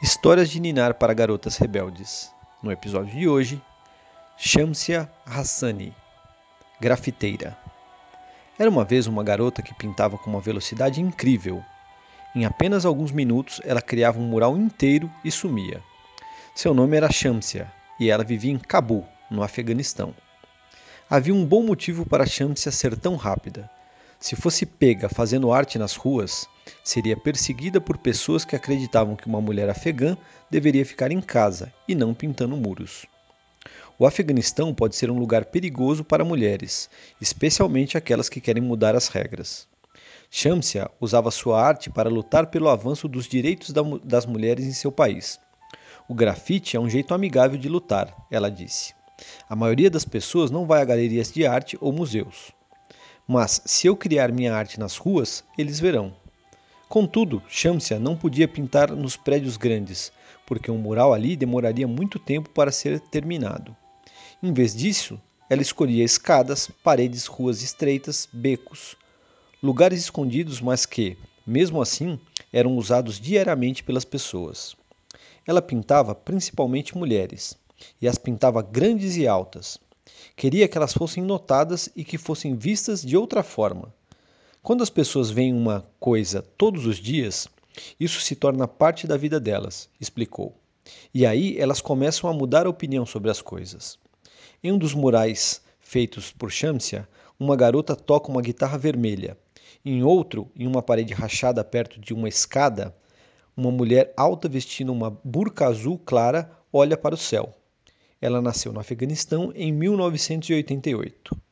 Histórias de Ninar para Garotas Rebeldes. No episódio de hoje, Shamsia Hassani, grafiteira. Era uma vez uma garota que pintava com uma velocidade incrível. Em apenas alguns minutos, ela criava um mural inteiro e sumia. Seu nome era Shamsia e ela vivia em Cabul, no Afeganistão. Havia um bom motivo para Shamsia ser tão rápida. Se fosse pega fazendo arte nas ruas, seria perseguida por pessoas que acreditavam que uma mulher afegã deveria ficar em casa e não pintando muros. O Afeganistão pode ser um lugar perigoso para mulheres, especialmente aquelas que querem mudar as regras. Shamsia usava sua arte para lutar pelo avanço dos direitos das mulheres em seu país. O grafite é um jeito amigável de lutar, ela disse. A maioria das pessoas não vai a galerias de arte ou museus. Mas se eu criar minha arte nas ruas, eles verão. Contudo, Shamsia não podia pintar nos prédios grandes, porque um mural ali demoraria muito tempo para ser terminado. Em vez disso, ela escolhia escadas, paredes, ruas estreitas, becos, lugares escondidos, mas que, mesmo assim, eram usados diariamente pelas pessoas. Ela pintava principalmente mulheres, e as pintava grandes e altas, Queria que elas fossem notadas e que fossem vistas de outra forma. Quando as pessoas veem uma coisa todos os dias, isso se torna parte da vida delas, explicou. E aí elas começam a mudar a opinião sobre as coisas. Em um dos murais feitos por Shamsia, uma garota toca uma guitarra vermelha. Em outro, em uma parede rachada perto de uma escada, uma mulher alta vestindo uma burca azul clara olha para o céu. Ela nasceu no Afeganistão em 1988.